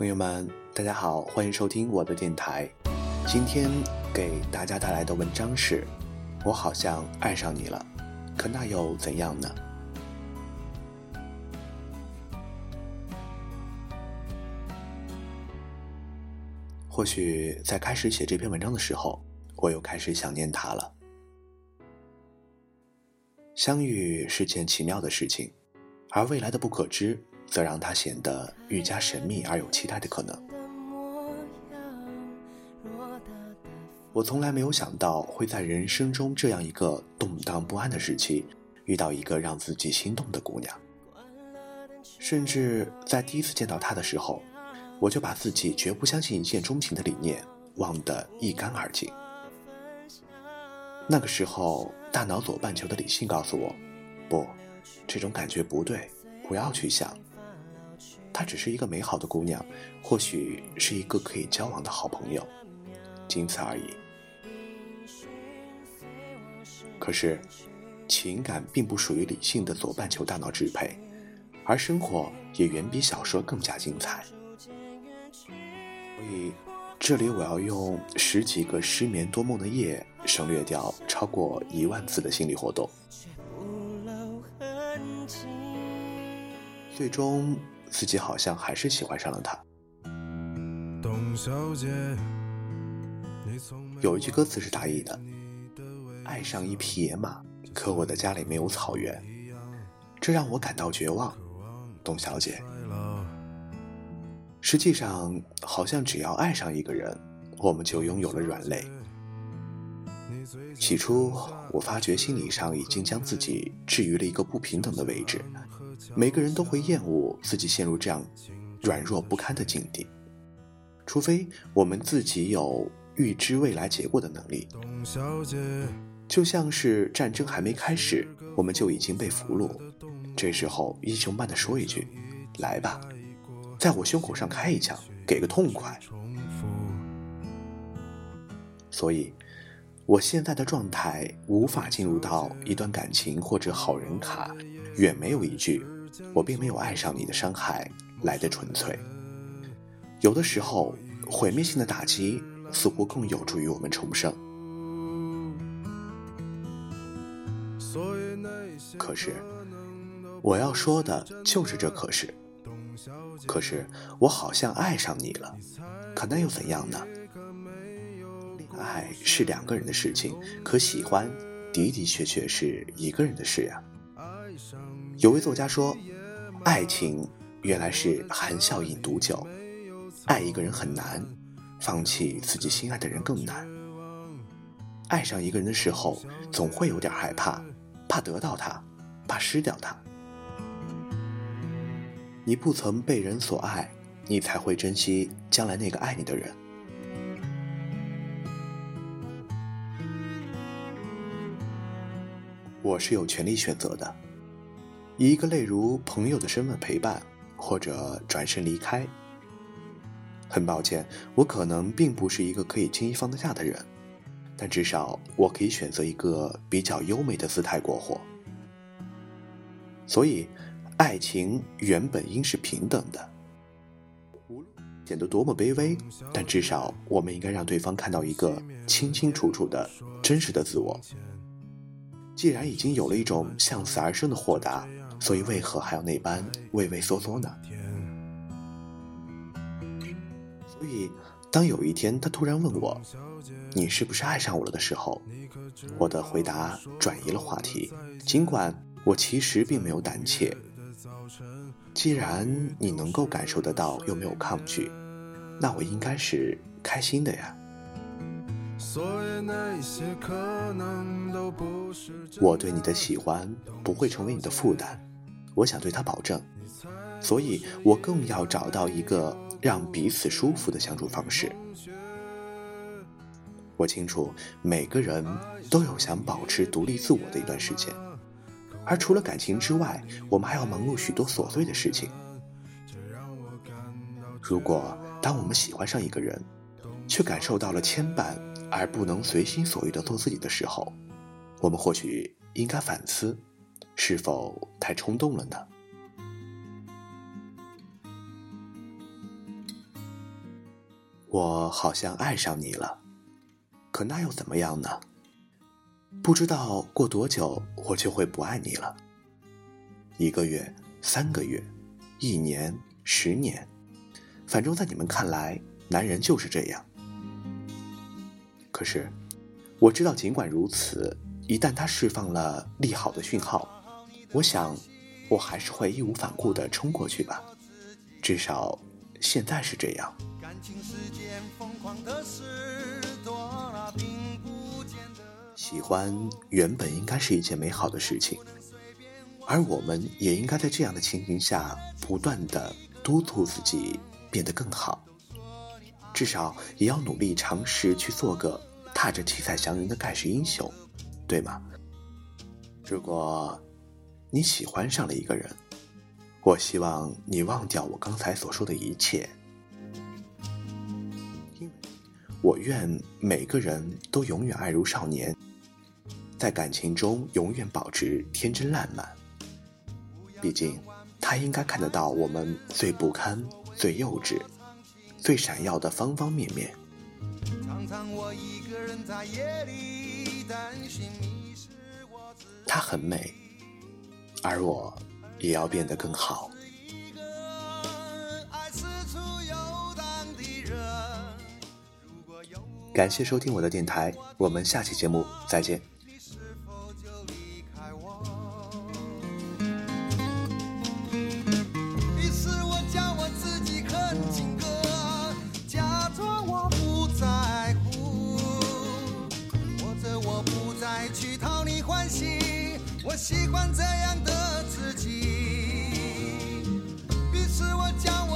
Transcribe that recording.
朋友们，大家好，欢迎收听我的电台。今天给大家带来的文章是：我好像爱上你了，可那又怎样呢？或许在开始写这篇文章的时候，我又开始想念他了。相遇是件奇妙的事情，而未来的不可知。则让它显得愈加神秘而有期待的可能。我从来没有想到会在人生中这样一个动荡不安的时期，遇到一个让自己心动的姑娘。甚至在第一次见到她的时候，我就把自己绝不相信一见钟情的理念忘得一干二净。那个时候，大脑左半球的理性告诉我：不，这种感觉不对，不要去想。她只是一个美好的姑娘，或许是一个可以交往的好朋友，仅此而已。可是，情感并不属于理性的左半球大脑支配，而生活也远比小说更加精彩。所以，这里我要用十几个失眠多梦的夜，省略掉超过一万次的心理活动，最终。自己好像还是喜欢上了他。有一句歌词是大意的：“爱上一匹野马，可我的家里没有草原，这让我感到绝望。”董小姐，实际上好像只要爱上一个人，我们就拥有了软肋。起初，我发觉心理上已经将自己置于了一个不平等的位置。每个人都会厌恶自己陷入这样软弱不堪的境地，除非我们自己有预知未来结果的能力。就像是战争还没开始，我们就已经被俘虏，这时候英雄般的说一句：“来吧，在我胸口上开一枪，给个痛快。”所以，我现在的状态无法进入到一段感情或者好人卡。远没有一句“我并没有爱上你”的伤害来的纯粹。有的时候，毁灭性的打击似乎更有助于我们重生。可是，我要说的就是这“可是”。可是，我好像爱上你了，可那又怎样呢？爱是两个人的事情，可喜欢的的确确是一个人的事呀。有位作家说：“爱情原来是含笑饮毒酒，爱一个人很难，放弃自己心爱的人更难。爱上一个人的时候，总会有点害怕，怕得到他，怕失掉他。你不曾被人所爱，你才会珍惜将来那个爱你的人。我是有权利选择的。”以一个例如朋友的身份陪伴，或者转身离开。很抱歉，我可能并不是一个可以轻易放得下的人，但至少我可以选择一个比较优美的姿态过活。所以，爱情原本应是平等的，显得多么卑微，但至少我们应该让对方看到一个清清楚楚的真实的自我。既然已经有了一种向死而生的豁达。所以，为何还要那般畏畏缩缩呢？所以，当有一天他突然问我：“你是不是爱上我了？”的时候，我的回答转移了话题。尽管我其实并没有胆怯。既然你能够感受得到，又没有抗拒，那我应该是开心的呀。我对你的喜欢不会成为你的负担。我想对他保证，所以我更要找到一个让彼此舒服的相处方式。我清楚每个人都有想保持独立自我的一段时间，而除了感情之外，我们还要忙碌许多琐碎的事情。如果当我们喜欢上一个人，却感受到了牵绊而不能随心所欲的做自己的时候，我们或许应该反思。是否太冲动了呢？我好像爱上你了，可那又怎么样呢？不知道过多久我就会不爱你了。一个月、三个月、一年、十年，反正在你们看来，男人就是这样。可是，我知道，尽管如此，一旦他释放了利好的讯号，我想，我还是会义无反顾地冲过去吧。至少，现在是这样。喜欢原本应该是一件美好的事情。而我们也应该在这样的情形下，不断的督促自己变得更好，至少也要努力尝试去做个踏着七彩祥云的盖世英雄，对吗？如果你喜欢上了一个人，我希望你忘掉我刚才所说的一切，因为我愿每个人都永远爱如少年，在感情中永远保持天真烂漫。毕竟，他应该看得到我们最不堪、最幼稚、最闪耀的方方面面。她很美，而我也要变得更好。感谢收听我的电台，我们下期节目再见。我喜欢这样的自己，于是我将